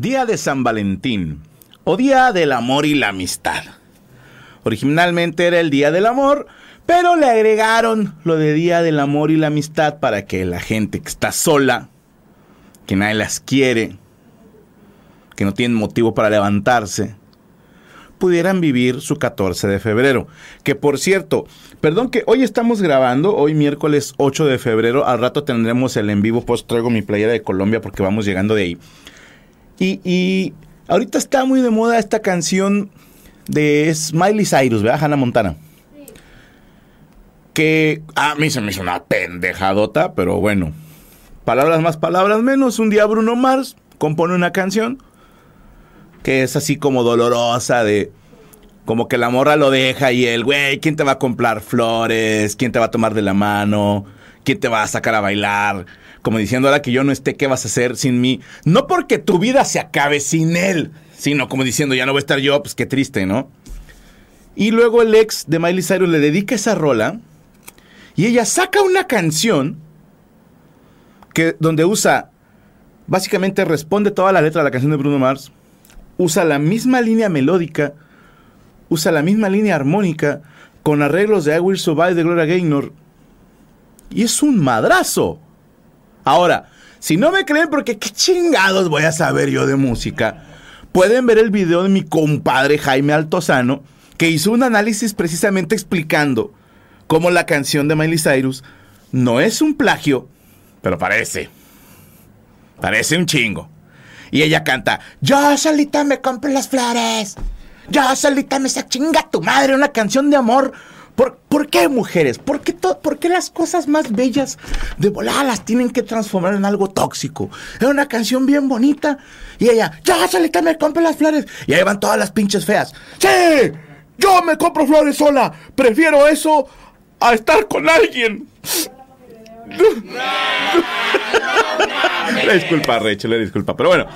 Día de San Valentín o Día del Amor y la Amistad. Originalmente era el Día del Amor, pero le agregaron lo de Día del Amor y la Amistad para que la gente que está sola, que nadie las quiere, que no tienen motivo para levantarse, pudieran vivir su 14 de febrero. Que por cierto, perdón que hoy estamos grabando, hoy miércoles 8 de febrero, al rato tendremos el en vivo, pues traigo mi playera de Colombia porque vamos llegando de ahí. Y, ahorita está muy de moda esta canción de Smiley Cyrus, ¿verdad? Hannah Montana. Que a mí se me hizo una pendejadota, pero bueno. Palabras más, palabras menos. Un día Bruno Mars compone una canción que es así como dolorosa de... Como que la morra lo deja y el, güey, ¿quién te va a comprar flores? ¿Quién te va a tomar de la mano? ¿Quién te va a sacar a bailar? Como diciendo ahora que yo no esté, ¿qué vas a hacer sin mí? No porque tu vida se acabe sin él, sino como diciendo, ya no voy a estar yo, pues qué triste, ¿no? Y luego el ex de Miley Cyrus le dedica esa rola y ella saca una canción que donde usa básicamente responde toda la letra de la canción de Bruno Mars, usa la misma línea melódica, usa la misma línea armónica con arreglos de I Will Survive de Gloria Gaynor y es un madrazo. Ahora, si no me creen, porque qué chingados voy a saber yo de música, pueden ver el video de mi compadre Jaime Altozano, que hizo un análisis precisamente explicando cómo la canción de Miley Cyrus no es un plagio, pero parece. Parece un chingo. Y ella canta, yo solita me compro las flores. Yo solita me saco chinga tu madre, una canción de amor ¿Por, qué mujeres? ¿Por qué, ¿Por qué, las cosas más bellas de volada las tienen que transformar en algo tóxico? Era una canción bien bonita y ella, ya, que me compre las flores. Y ahí van todas las pinches feas. ¡Sí! Yo me compro flores sola. Prefiero eso a estar con alguien. le disculpa, Rachel, le disculpa. Pero bueno,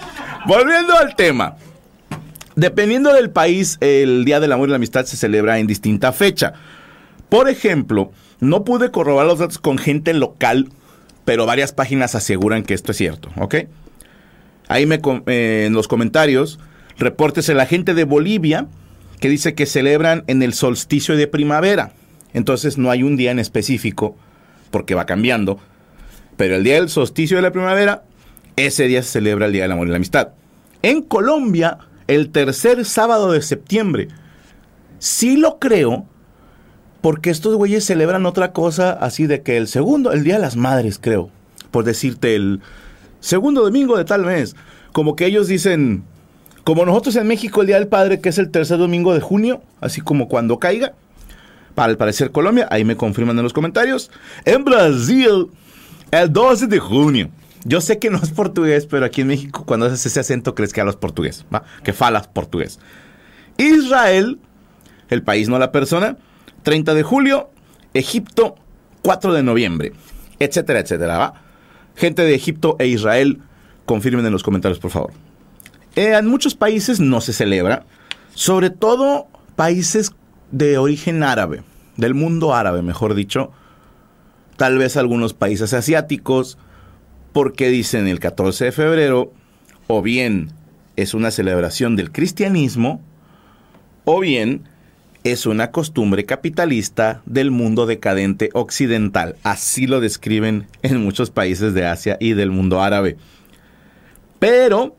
volviendo al tema. Dependiendo del país, el Día del Amor y la Amistad se celebra en distinta fecha. Por ejemplo, no pude corroborar los datos con gente local, pero varias páginas aseguran que esto es cierto, ¿ok? Ahí me, eh, en los comentarios, reportes la gente de Bolivia que dice que celebran en el solsticio de primavera. Entonces no hay un día en específico, porque va cambiando. Pero el día del solsticio de la primavera, ese día se celebra el Día del Amor y la Amistad. En Colombia, el tercer sábado de septiembre. Sí lo creo, porque estos güeyes celebran otra cosa así de que el segundo, el Día de las Madres, creo. Por decirte, el segundo domingo de tal mes. Como que ellos dicen, como nosotros en México el Día del Padre, que es el tercer domingo de junio, así como cuando caiga. Para el parecer Colombia, ahí me confirman en los comentarios. En Brasil, el 12 de junio. Yo sé que no es portugués, pero aquí en México cuando haces ese acento crees que hablas portugués, ¿va? Que falas portugués. Israel, el país no la persona, 30 de julio, Egipto, 4 de noviembre, etcétera, etcétera. ¿va? Gente de Egipto e Israel, confirmen en los comentarios, por favor. Eh, en muchos países no se celebra, sobre todo países de origen árabe. del mundo árabe, mejor dicho, tal vez algunos países asiáticos, porque dicen el 14 de febrero, o bien es una celebración del cristianismo, o bien es una costumbre capitalista del mundo decadente occidental. Así lo describen en muchos países de Asia y del mundo árabe. Pero,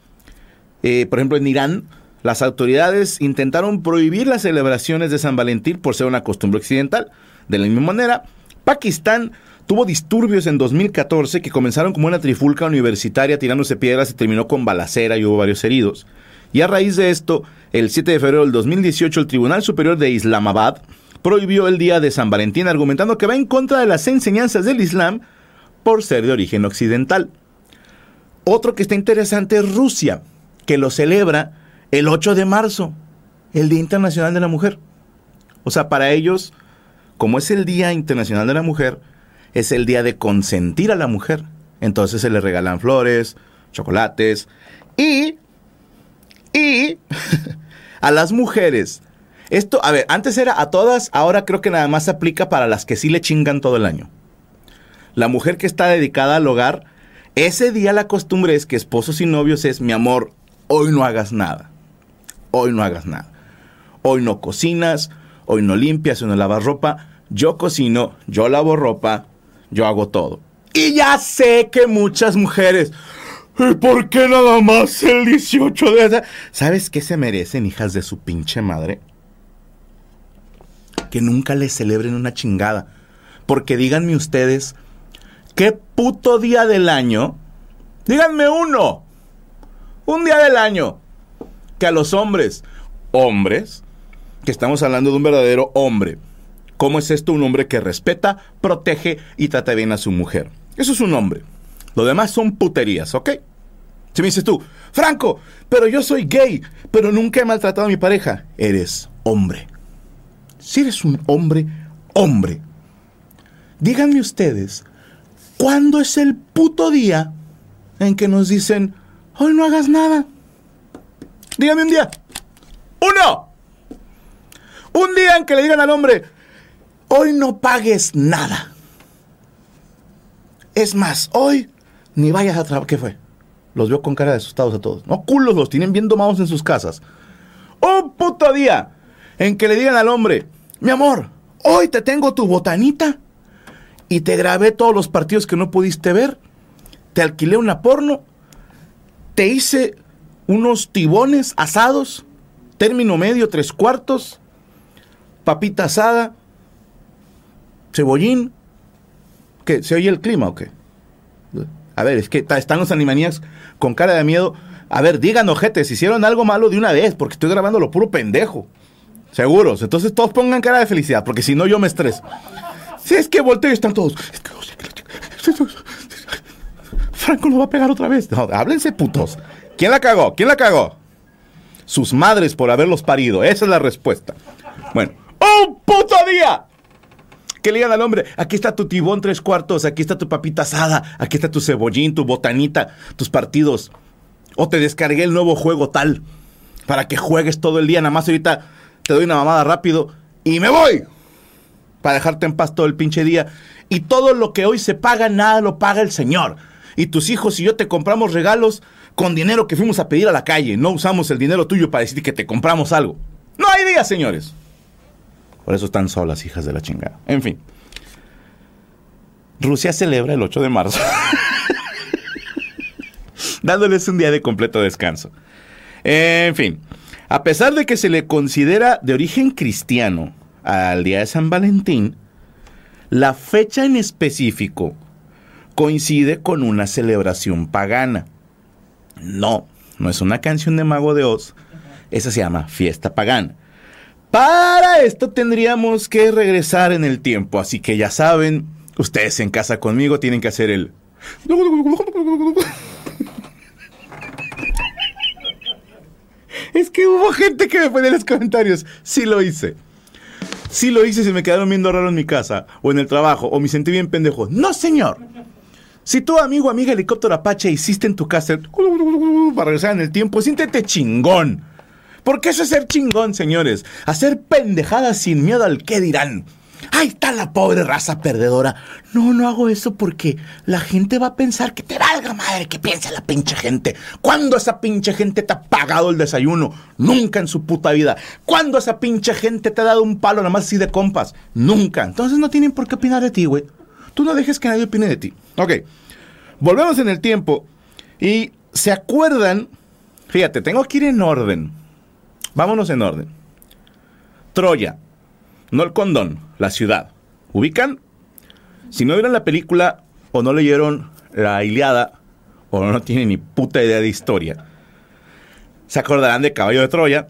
eh, por ejemplo, en Irán, las autoridades intentaron prohibir las celebraciones de San Valentín por ser una costumbre occidental. De la misma manera, Pakistán tuvo disturbios en 2014 que comenzaron como una trifulca universitaria tirándose piedras y terminó con balacera y hubo varios heridos. Y a raíz de esto, el 7 de febrero del 2018, el Tribunal Superior de Islamabad prohibió el día de San Valentín argumentando que va en contra de las enseñanzas del Islam por ser de origen occidental. Otro que está interesante es Rusia, que lo celebra el 8 de marzo, el Día Internacional de la Mujer. O sea, para ellos, como es el Día Internacional de la Mujer, es el día de consentir a la mujer. Entonces se le regalan flores, chocolates y... Y... a las mujeres. Esto, a ver, antes era a todas, ahora creo que nada más se aplica para las que sí le chingan todo el año. La mujer que está dedicada al hogar, ese día la costumbre es que esposos y novios es, mi amor, hoy no hagas nada hoy no hagas nada. Hoy no cocinas, hoy no limpias, hoy no lavas ropa. Yo cocino, yo lavo ropa, yo hago todo. Y ya sé que muchas mujeres, ¿por qué nada más el 18 de... ¿Sabes qué se merecen, hijas de su pinche madre? Que nunca les celebren una chingada. Porque díganme ustedes, ¿qué puto día del año? Díganme uno. Un día del año que a los hombres, hombres, que estamos hablando de un verdadero hombre. ¿Cómo es esto? Un hombre que respeta, protege y trata bien a su mujer. Eso es un hombre. Lo demás son puterías, ¿ok? Si me dices tú, Franco, pero yo soy gay, pero nunca he maltratado a mi pareja. Eres hombre. Si eres un hombre, hombre. Díganme ustedes, ¿cuándo es el puto día en que nos dicen, hoy no hagas nada? Dígame un día. Uno. Un día en que le digan al hombre, hoy no pagues nada. Es más, hoy ni vayas a trabajar. ¿Qué fue? Los veo con cara de asustados a todos. No, culos, los tienen bien domados en sus casas. Un puto día en que le digan al hombre, mi amor, hoy te tengo tu botanita y te grabé todos los partidos que no pudiste ver, te alquilé una porno, te hice unos tibones asados, término medio, tres cuartos, papita asada, cebollín. ¿Qué? ¿Se oye el clima o qué? A ver, es que están los animanías con cara de miedo. A ver, digan, ojetes, hicieron algo malo de una vez, porque estoy grabando lo puro pendejo. Seguros. Entonces todos pongan cara de felicidad, porque si no yo me estreso. Si es que volteo y están todos. Franco lo va a pegar otra vez. No, háblense putos. ¿Quién la cagó? ¿Quién la cagó? Sus madres por haberlos parido. Esa es la respuesta. Bueno, ¡un puto día! Que le digan al hombre, aquí está tu tibón tres cuartos, aquí está tu papita asada, aquí está tu cebollín, tu botanita, tus partidos. O te descargué el nuevo juego tal, para que juegues todo el día. Nada más ahorita te doy una mamada rápido y me voy. Para dejarte en paz todo el pinche día. Y todo lo que hoy se paga, nada lo paga el Señor. Y tus hijos y yo te compramos regalos con dinero que fuimos a pedir a la calle. No usamos el dinero tuyo para decir que te compramos algo. No hay día, señores. Por eso están solas, hijas de la chingada. En fin. Rusia celebra el 8 de marzo. Dándoles un día de completo descanso. En fin. A pesar de que se le considera de origen cristiano al día de San Valentín, la fecha en específico coincide con una celebración pagana. No, no es una canción de Mago de Oz. Esa se llama Fiesta Pagana. Para esto tendríamos que regresar en el tiempo, así que ya saben, ustedes en casa conmigo tienen que hacer el... Es que hubo gente que me ponía en los comentarios. Sí lo hice. Sí lo hice se me quedaron viendo raro en mi casa, o en el trabajo, o me sentí bien pendejo. No, señor. Si tu amigo, amiga helicóptero Apache hiciste en tu casa para regresar en el tiempo, siéntete chingón. Porque eso es ser chingón, señores. Hacer pendejadas sin miedo al qué dirán. Ahí está la pobre raza perdedora. No, no hago eso porque la gente va a pensar que te valga madre que piensa la pinche gente. ¿Cuándo esa pinche gente te ha pagado el desayuno? Nunca en su puta vida. ¿Cuándo esa pinche gente te ha dado un palo nada más así de compas? Nunca. Entonces no tienen por qué opinar de ti, güey. Tú no dejes que nadie opine de ti. Ok. Volvemos en el tiempo y se acuerdan. Fíjate, tengo que ir en orden. Vámonos en orden. Troya. No el condón, la ciudad. ¿Ubican? Si no vieron la película o no leyeron la Iliada o no tienen ni puta idea de historia, se acordarán de Caballo de Troya,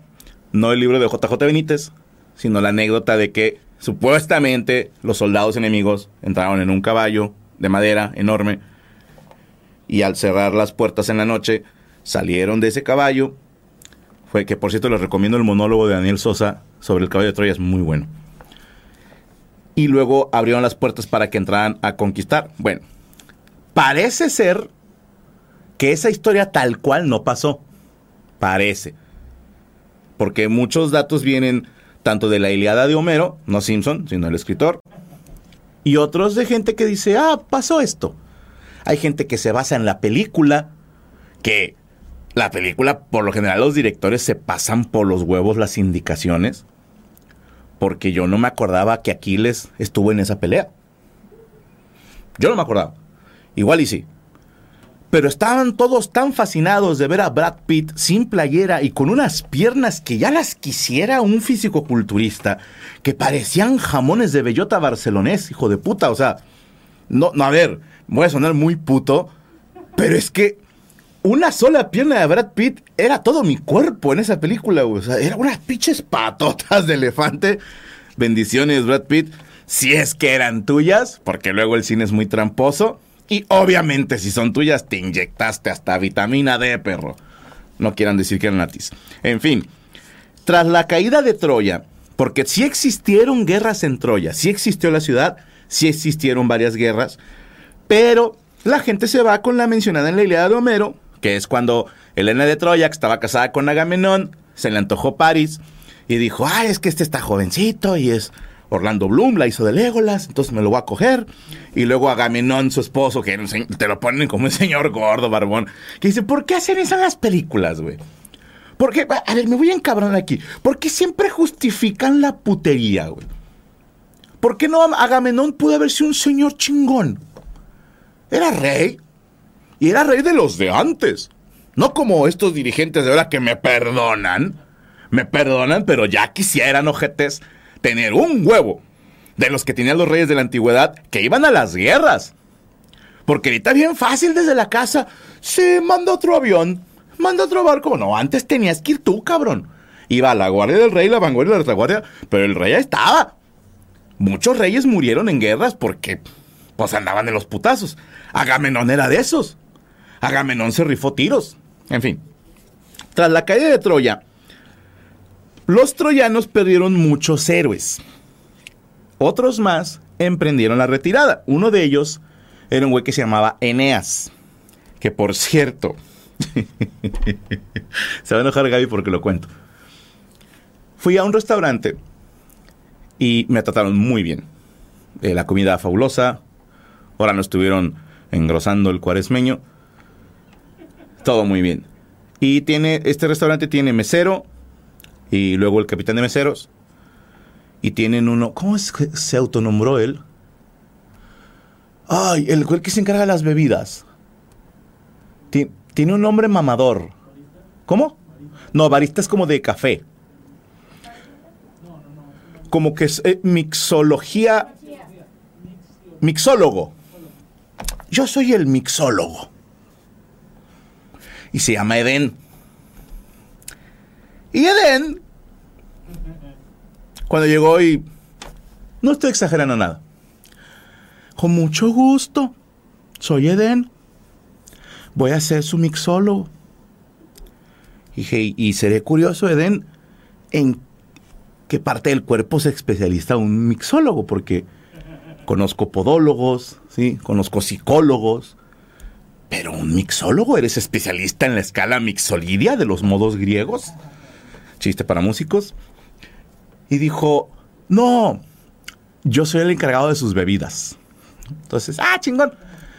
no el libro de JJ Benítez, sino la anécdota de que supuestamente los soldados enemigos entraron en un caballo de madera enorme y al cerrar las puertas en la noche salieron de ese caballo. Fue que por cierto les recomiendo el monólogo de Daniel Sosa sobre el caballo de Troya, es muy bueno y luego abrieron las puertas para que entraran a conquistar. Bueno, parece ser que esa historia tal cual no pasó. Parece. Porque muchos datos vienen tanto de la Iliada de Homero, no Simpson, sino el escritor, y otros de gente que dice, ah, pasó esto. Hay gente que se basa en la película, que la película, por lo general, los directores se pasan por los huevos las indicaciones porque yo no me acordaba que Aquiles estuvo en esa pelea. Yo no me acordaba. Igual y sí. Pero estaban todos tan fascinados de ver a Brad Pitt sin playera y con unas piernas que ya las quisiera un físico-culturista, que parecían jamones de bellota barcelonés, hijo de puta. O sea, no, no, a ver, voy a sonar muy puto, pero es que una sola pierna de Brad Pitt era todo mi cuerpo en esa película, O sea, eran unas pinches patotas de elefante. Bendiciones, Brad Pitt. Si es que eran tuyas, porque luego el cine es muy tramposo. Y obviamente, si son tuyas, te inyectaste hasta vitamina D, perro. No quieran decir que eran natis. En fin, tras la caída de Troya, porque sí existieron guerras en Troya, sí existió la ciudad, sí existieron varias guerras, pero la gente se va con la mencionada en la Ilíada de Homero, que es cuando Elena de Troya, que estaba casada con Agamenón, se le antojó París y dijo, ay, es que este está jovencito y es Orlando Bloom, la hizo de Legolas, entonces me lo voy a coger. Y luego Agamenón, su esposo, que te lo ponen como un señor gordo, barbón, que dice, ¿por qué hacen eso en las películas, güey? Porque, a ver, me voy a encabronar aquí. ¿Por qué siempre justifican la putería, güey? ¿Por qué no Agamenón pudo haber sido un señor chingón? Era rey, y era rey de los de antes. No como estos dirigentes de ahora que me perdonan. Me perdonan, pero ya quisieran, ojetes, tener un huevo de los que tenían los reyes de la antigüedad que iban a las guerras. Porque ahorita bien fácil desde la casa. Sí, manda otro avión, manda otro barco. No, antes tenías que ir tú, cabrón. Iba a la guardia del rey, la vanguardia la retaguardia, pero el rey ya estaba. Muchos reyes murieron en guerras porque pues andaban de los putazos. Agamenón era de esos. Agamenón se rifó tiros. En fin. Tras la caída de Troya, los troyanos perdieron muchos héroes. Otros más emprendieron la retirada. Uno de ellos era un güey que se llamaba Eneas. Que por cierto, se va a enojar Gaby porque lo cuento. Fui a un restaurante y me trataron muy bien. Eh, la comida fabulosa. Ahora no estuvieron engrosando el cuaresmeño. Todo muy bien. Y tiene, este restaurante tiene mesero y luego el capitán de meseros. Y tienen uno, ¿cómo es que se autonombró él? Ay, el, que se encarga de las bebidas. tiene un nombre mamador. ¿Cómo? No, barista es como de café. Como que es eh, mixología. Mixólogo. Yo soy el mixólogo y se llama Edén. Y Edén, cuando llegó y... No estoy exagerando nada. Con mucho gusto. Soy Edén. Voy a ser su mixólogo. Y, y seré curioso, Edén, en qué parte del cuerpo se especializa un mixólogo, porque conozco podólogos, ¿sí? conozco psicólogos, pero un mixólogo, ¿eres especialista en la escala mixolidia de los modos griegos? Chiste para músicos. Y dijo, no, yo soy el encargado de sus bebidas. Entonces, ah, chingón.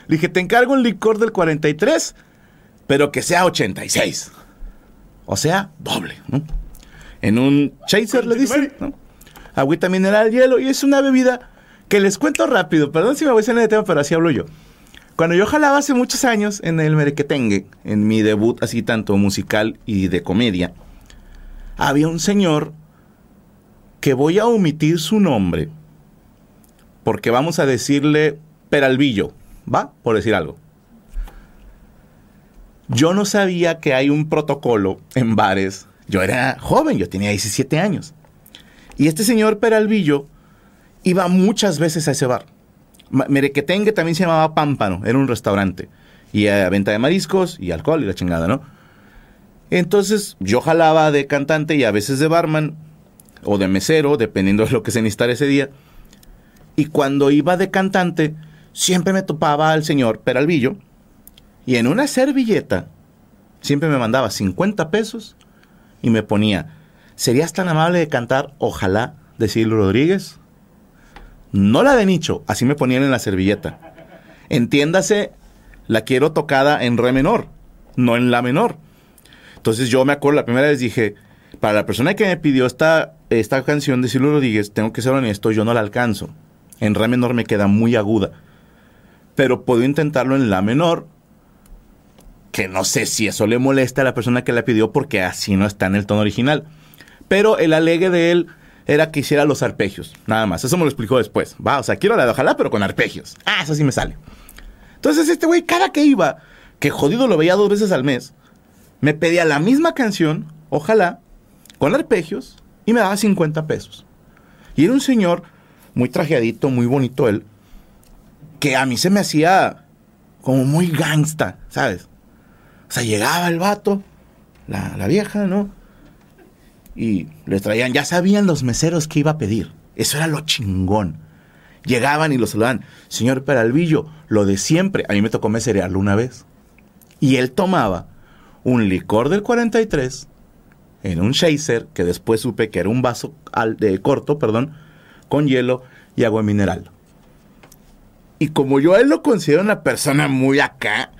Le dije, te encargo un licor del 43, pero que sea 86. O sea, doble, ¿no? En un chaser le dicen, ¿no? Agüita mineral, hielo, y es una bebida que les cuento rápido. Perdón si me voy a salir de tema, pero así hablo yo. Cuando yo jalaba hace muchos años en el Merequetengue, en mi debut así tanto musical y de comedia, había un señor que voy a omitir su nombre, porque vamos a decirle Peralvillo, ¿va? Por decir algo. Yo no sabía que hay un protocolo en bares. Yo era joven, yo tenía 17 años. Y este señor Peralvillo iba muchas veces a ese bar. Merequetengue también se llamaba Pámpano, era un restaurante. Y a venta de mariscos y alcohol y la chingada, ¿no? Entonces yo jalaba de cantante y a veces de barman o de mesero, dependiendo de lo que se necesitara ese día. Y cuando iba de cantante, siempre me topaba al señor Peralvillo y en una servilleta siempre me mandaba 50 pesos y me ponía, ¿serías tan amable de cantar Ojalá de Silvio Rodríguez? No la de Nicho, así me ponían en la servilleta. Entiéndase, la quiero tocada en re menor, no en la menor. Entonces yo me acuerdo, la primera vez dije, para la persona que me pidió esta, esta canción de Silvio Rodríguez, tengo que ser honesto, yo no la alcanzo. En re menor me queda muy aguda. Pero puedo intentarlo en la menor, que no sé si eso le molesta a la persona que la pidió porque así no está en el tono original. Pero el alegue de él era que hiciera los arpegios, nada más. Eso me lo explicó después. Va, o sea, quiero la de ojalá, pero con arpegios. Ah, eso sí me sale. Entonces este güey, cada que iba, que jodido lo veía dos veces al mes, me pedía la misma canción, ojalá, con arpegios, y me daba 50 pesos. Y era un señor muy trajeadito, muy bonito él, que a mí se me hacía como muy gangsta, ¿sabes? O sea, llegaba el vato, la, la vieja, ¿no? Y les traían, ya sabían los meseros que iba a pedir. Eso era lo chingón. Llegaban y lo saludaban. Señor Peralvillo, lo de siempre. A mí me tocó meserearlo una vez. Y él tomaba un licor del 43 en un chaser, que después supe que era un vaso de corto, perdón, con hielo y agua mineral. Y como yo a él lo considero una persona muy acá,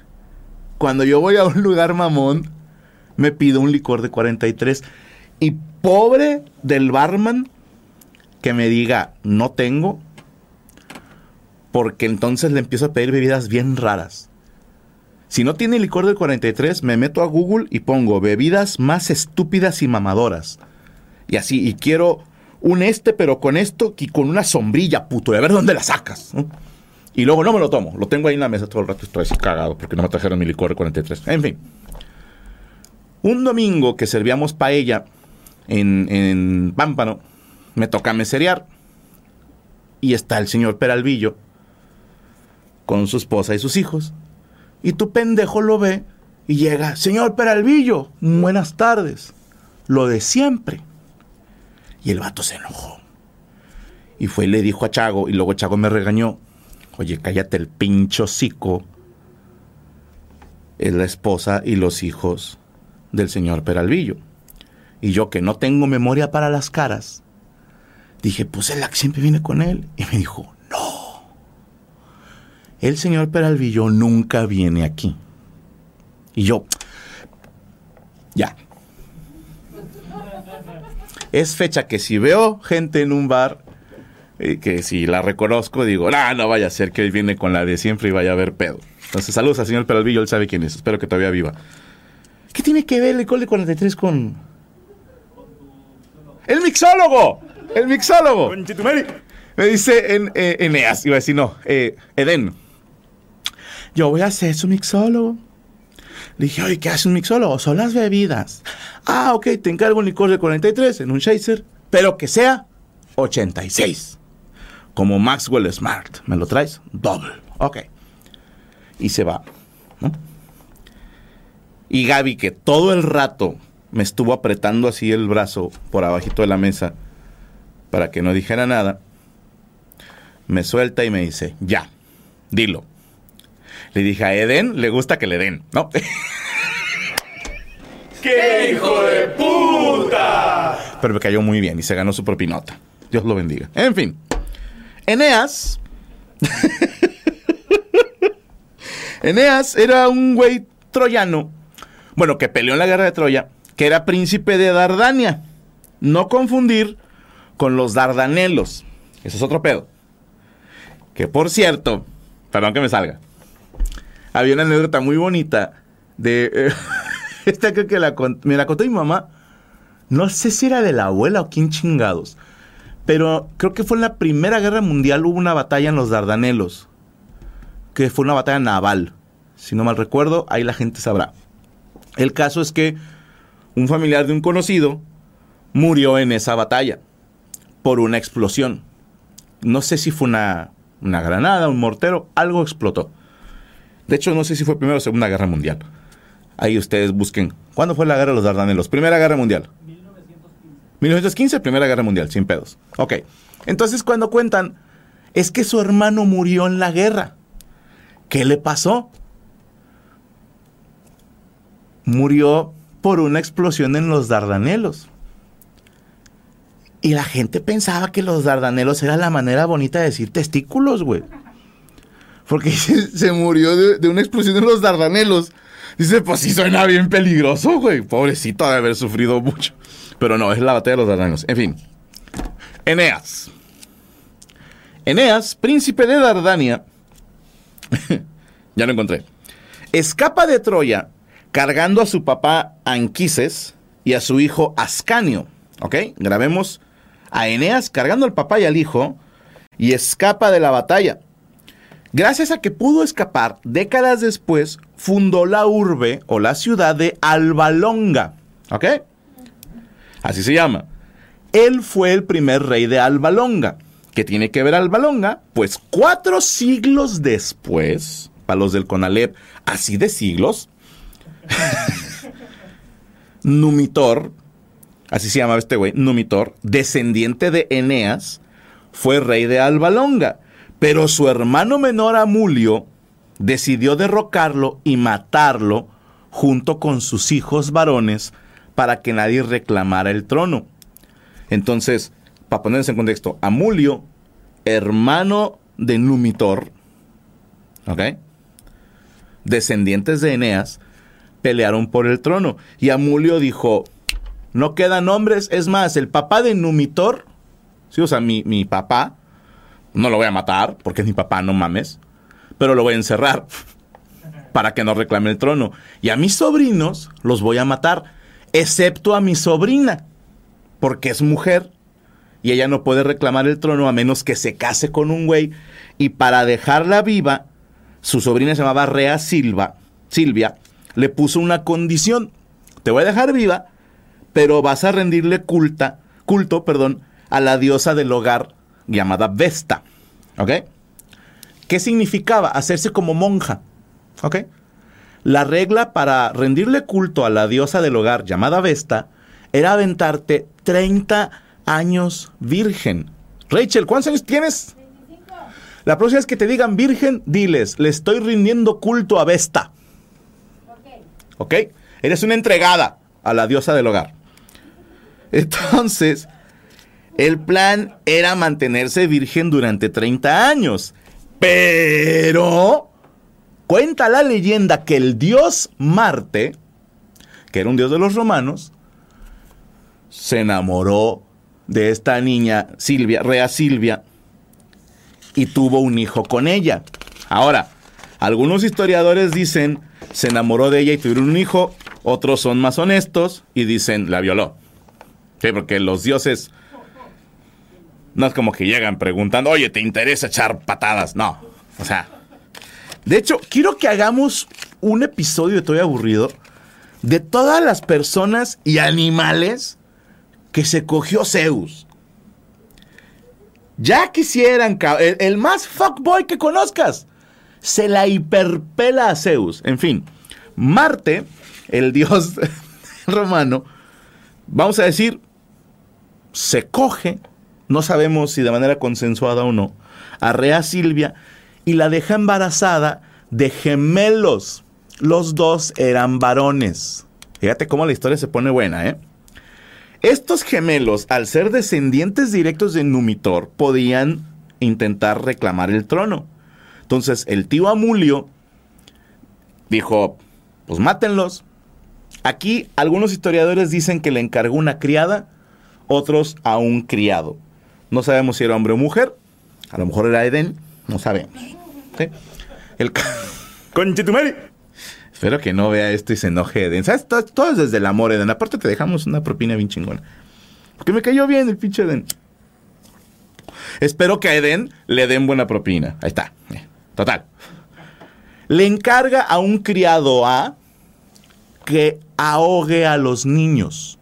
cuando yo voy a un lugar mamón, me pido un licor de 43. Y pobre del barman que me diga, no tengo, porque entonces le empiezo a pedir bebidas bien raras. Si no tiene licor del 43, me meto a Google y pongo bebidas más estúpidas y mamadoras. Y así, y quiero un este, pero con esto y con una sombrilla, puto, y a ver dónde la sacas. Y luego no me lo tomo, lo tengo ahí en la mesa todo el rato, estoy así cagado porque no me trajeron mi licor del 43. En fin. Un domingo que servíamos paella en, en Pámpano, me toca meserear. Y está el señor Peralvillo con su esposa y sus hijos. Y tu pendejo lo ve y llega, señor Peralvillo, buenas tardes. Lo de siempre. Y el vato se enojó. Y fue y le dijo a Chago, y luego Chago me regañó, oye, cállate el pincho cico. Es la esposa y los hijos del señor Peralvillo. Y yo que no tengo memoria para las caras, dije, pues él siempre viene con él. Y me dijo, no. El señor Peralvillo nunca viene aquí. Y yo, ya. Es fecha que si veo gente en un bar, eh, que si la reconozco, digo, no, no vaya a ser que él viene con la de siempre y vaya a ver pedo. Entonces, saludos al señor Peralvillo, él sabe quién es. Espero que todavía viva. ¿Qué tiene que ver el alcohol de 43 con, el mixólogo. El mixólogo. Me dice en, eh, Eneas, iba a decir no, eh, Eden. Yo voy a ser su mixólogo. Le dije, oye, ¿qué hace un mixólogo? Son las bebidas. Ah, ok, te encargo un licor de 43 en un chaser, pero que sea 86. Como Maxwell Smart. ¿Me lo traes? Doble. Ok. Y se va. Y Gaby, que todo el rato me estuvo apretando así el brazo por abajito de la mesa para que no dijera nada, me suelta y me dice, ya, dilo. Le dije, a Eden le gusta que le den, ¿no? ¡Qué hijo de puta! Pero me cayó muy bien y se ganó su propia nota. Dios lo bendiga. En fin, Eneas. Eneas era un güey troyano, bueno, que peleó en la guerra de Troya, que era príncipe de Dardania. No confundir con los Dardanelos. Eso es otro pedo. Que por cierto, perdón que me salga. Había una anécdota muy bonita de. eh, esta creo que me la contó mi mamá. No sé si era de la abuela o quién chingados. Pero creo que fue en la Primera Guerra Mundial hubo una batalla en los Dardanelos. Que fue una batalla naval. Si no mal recuerdo, ahí la gente sabrá. El caso es que un familiar de un conocido murió en esa batalla por una explosión. No sé si fue una, una granada, un mortero, algo explotó. De hecho, no sé si fue Primera o Segunda Guerra Mundial. Ahí ustedes busquen. ¿Cuándo fue la guerra de los Dardanelos? Primera Guerra Mundial. 1915, Primera Guerra Mundial, sin pedos. Ok. Entonces, cuando cuentan, es que su hermano murió en la guerra. ¿Qué le pasó? Murió por una explosión en los Dardanelos. Y la gente pensaba que los Dardanelos era la manera bonita de decir testículos, güey. Porque se, murió de, de una explosión en los Dardanelos. Dice, pues sí suena bien peligroso, güey. Pobrecito de haber sufrido mucho. Pero no, es la batalla de los Dardanelos. En fin. Eneas. Eneas, príncipe de Dardania. ya lo encontré. Escapa de Troya cargando a su papá Anquises y a su hijo Ascanio. ¿Ok? Grabemos a Eneas cargando al papá y al hijo y escapa de la batalla. Gracias a que pudo escapar, décadas después fundó la urbe o la ciudad de Albalonga. ¿Ok? Así se llama. Él fue el primer rey de Albalonga. ¿Qué tiene que ver Albalonga? Pues cuatro siglos después, para los del Conalep, así de siglos, Numitor, así se llamaba este güey, Numitor, descendiente de Eneas, fue rey de Albalonga. Pero su hermano menor Amulio decidió derrocarlo y matarlo junto con sus hijos varones para que nadie reclamara el trono. Entonces, para ponerse en contexto, Amulio, hermano de Numitor, ¿ok? Descendientes de Eneas, pelearon por el trono. Y Amulio dijo, no quedan hombres, es más, el papá de Numitor, sí, o sea, mi, mi papá, no lo voy a matar, porque es mi papá, no mames, pero lo voy a encerrar para que no reclame el trono. Y a mis sobrinos los voy a matar, excepto a mi sobrina, porque es mujer y ella no puede reclamar el trono a menos que se case con un güey. Y para dejarla viva, su sobrina se llamaba Rea Silva, Silvia, le puso una condición. Te voy a dejar viva, pero vas a rendirle culta, culto, perdón, a la diosa del hogar llamada Vesta. ¿Ok? ¿Qué significaba? Hacerse como monja. ¿Ok? La regla para rendirle culto a la diosa del hogar llamada Vesta era aventarte 30 años virgen. Rachel, ¿cuántos años tienes? La próxima vez que te digan virgen, diles, le estoy rindiendo culto a Vesta. ¿Ok? Eres una entregada a la diosa del hogar. Entonces, el plan era mantenerse virgen durante 30 años. Pero cuenta la leyenda que el dios Marte, que era un dios de los romanos, se enamoró de esta niña Silvia, Rea Silvia, y tuvo un hijo con ella. Ahora, algunos historiadores dicen se enamoró de ella y tuvieron un hijo, otros son más honestos y dicen la violó. Sí, porque los dioses no es como que llegan preguntando, oye, ¿te interesa echar patadas? No, o sea. De hecho, quiero que hagamos un episodio, estoy aburrido, de todas las personas y animales que se cogió Zeus. Ya quisieran, el, el más fuckboy que conozcas, se la hiperpela a Zeus. En fin, Marte, el dios romano, vamos a decir, se coge, no sabemos si de manera consensuada o no, a Rea Silvia y la deja embarazada de gemelos. Los dos eran varones. Fíjate cómo la historia se pone buena, ¿eh? Estos gemelos, al ser descendientes directos de Numitor, podían intentar reclamar el trono. Entonces el tío Amulio dijo, pues mátenlos. Aquí algunos historiadores dicen que le encargó una criada, otros a un criado. No sabemos si era hombre o mujer, a lo mejor era Eden, no sabemos. ¿Sí? El Conchetumari. Espero que no vea esto y se enoje Eden. ¿Sabes? Todo, todo es desde el amor, Eden. Aparte te dejamos una propina bien chingona. Porque me cayó bien el pinche Eden. Espero que a Eden le den buena propina. Ahí está. Total. Le encarga a un criado A que ahogue a los niños.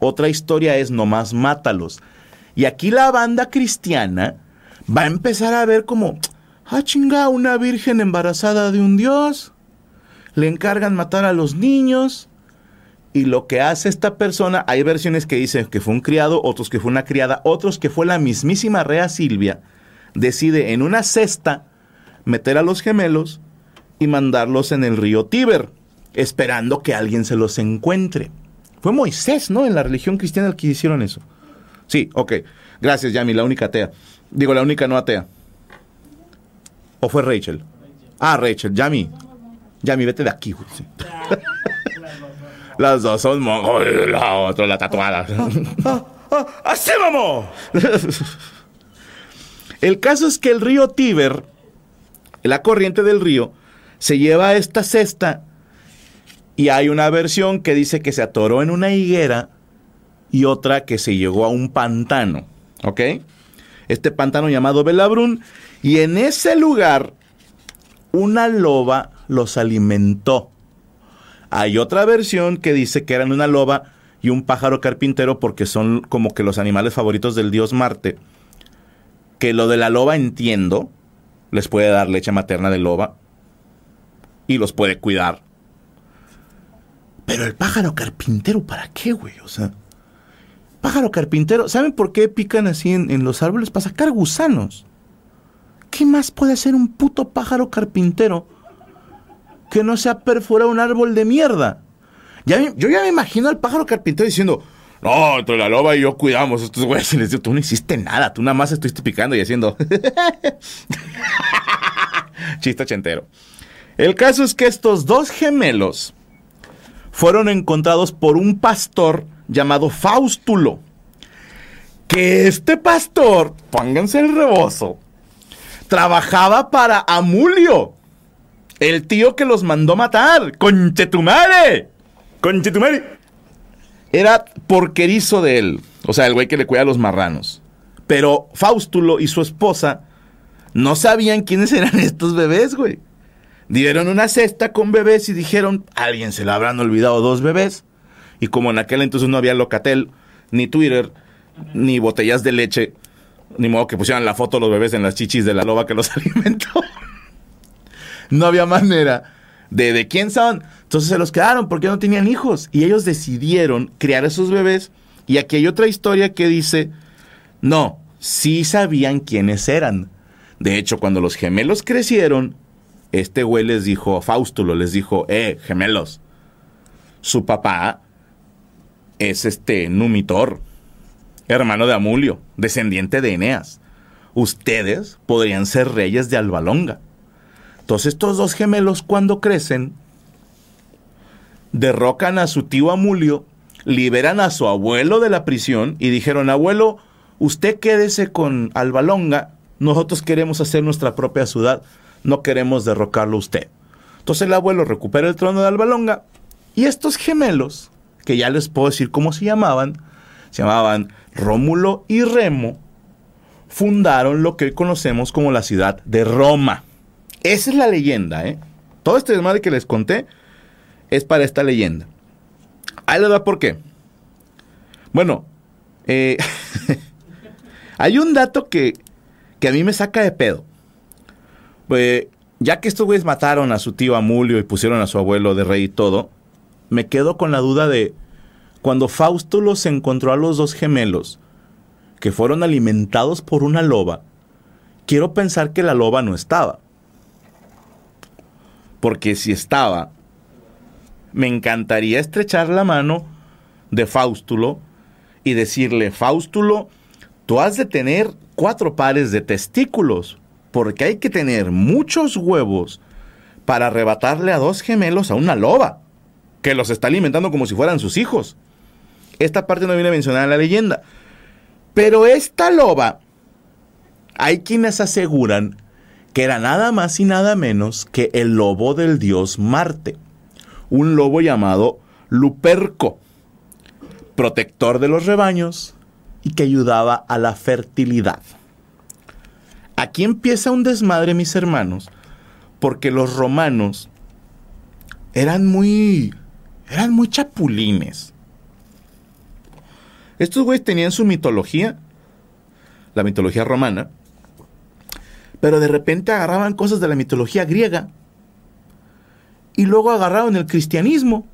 Otra historia es nomás mátalos. Y aquí la banda cristiana va a empezar a ver como, ah, chinga, una virgen embarazada de un dios. Le encargan matar a los niños. Y lo que hace esta persona, hay versiones que dicen que fue un criado, otros que fue una criada, otros que fue la mismísima Rea Silvia, decide en una cesta meter a los gemelos y mandarlos en el río Tíber, esperando que alguien se los encuentre. Fue Moisés, ¿no? En la religión cristiana el que hicieron eso. Sí, ok. Gracias, Yami, la única atea. Digo, la única no atea. ¿O fue Rachel? Ah, Rachel. Yami. Yami, vete de aquí, güey. Sí. Las dos son mongos. La otra, la tatuada. ¡Así vamos! El caso es que el río Tíber, la corriente del río, se lleva a esta cesta y hay una versión que dice que se atoró en una higuera y otra que se llegó a un pantano. ¿Ok? Este pantano llamado Belabrún. Y en ese lugar, una loba los alimentó. Hay otra versión que dice que eran una loba y un pájaro carpintero porque son como que los animales favoritos del dios Marte. Que lo de la loba entiendo, les puede dar leche materna de loba y los puede cuidar. Pero el pájaro carpintero, ¿para qué, güey? O sea, pájaro carpintero, ¿saben por qué pican así en, en los árboles? Para sacar gusanos. ¿Qué más puede hacer un puto pájaro carpintero que no sea perforar un árbol de mierda? Ya, yo ya me imagino al pájaro carpintero diciendo, no, entre la loba y yo cuidamos estos güeyes. Y les digo, tú no hiciste nada, tú nada más estuviste picando y haciendo... Chiste ochentero. El caso es que estos dos gemelos fueron encontrados por un pastor llamado Faustulo. Que este pastor, pónganse el rebozo, trabajaba para Amulio, el tío que los mandó matar. ¡Conchetumare! ¡Conchetumare! Era porquerizo de él, o sea, el güey que le cuida a los marranos. Pero Faustulo y su esposa no sabían quiénes eran estos bebés, güey. Dieron una cesta con bebés y dijeron, alguien se le habrán olvidado dos bebés. Y como en aquel entonces no había Locatel, ni Twitter, ni botellas de leche, ni modo que pusieran la foto de los bebés en las chichis de la loba que los alimentó. no había manera de, de quién son. Entonces se los quedaron porque no tenían hijos. Y ellos decidieron criar esos bebés. Y aquí hay otra historia que dice, no, sí sabían quiénes eran. De hecho, cuando los gemelos crecieron, este güey les dijo, Faustulo les dijo, eh, gemelos, su papá es este Numitor, hermano de Amulio, descendiente de Eneas. Ustedes podrían ser reyes de Albalonga. Entonces estos dos gemelos cuando crecen, derrocan a su tío Amulio, liberan a su abuelo de la prisión y dijeron, abuelo, usted quédese con Albalonga, nosotros queremos hacer nuestra propia ciudad, no queremos derrocarlo a usted. Entonces el abuelo recupera el trono de Albalonga y estos gemelos, que ya les puedo decir cómo se llamaban, se llamaban Rómulo y Remo, fundaron lo que hoy conocemos como la ciudad de Roma. Esa es la leyenda, ¿eh? Todo este desmadre que les conté es para esta leyenda. Ahí les da por qué. Bueno, eh, hay un dato que, que a mí me saca de pedo. Pues, ya que estos güeyes mataron a su tío Amulio y pusieron a su abuelo de rey y todo, me quedo con la duda de cuando Faustulo se encontró a los dos gemelos que fueron alimentados por una loba, quiero pensar que la loba no estaba. Porque si estaba, me encantaría estrechar la mano de Faustulo y decirle, Faustulo, tú has de tener cuatro pares de testículos, porque hay que tener muchos huevos para arrebatarle a dos gemelos a una loba, que los está alimentando como si fueran sus hijos. Esta parte no viene mencionada en la leyenda. Pero esta loba, hay quienes aseguran que era nada más y nada menos que el lobo del dios Marte, un lobo llamado Luperco, protector de los rebaños y que ayudaba a la fertilidad. Aquí empieza un desmadre, mis hermanos, porque los romanos eran muy eran muy chapulines. Estos güeyes tenían su mitología, la mitología romana, pero de repente agarraban cosas de la mitología griega y luego agarraron el cristianismo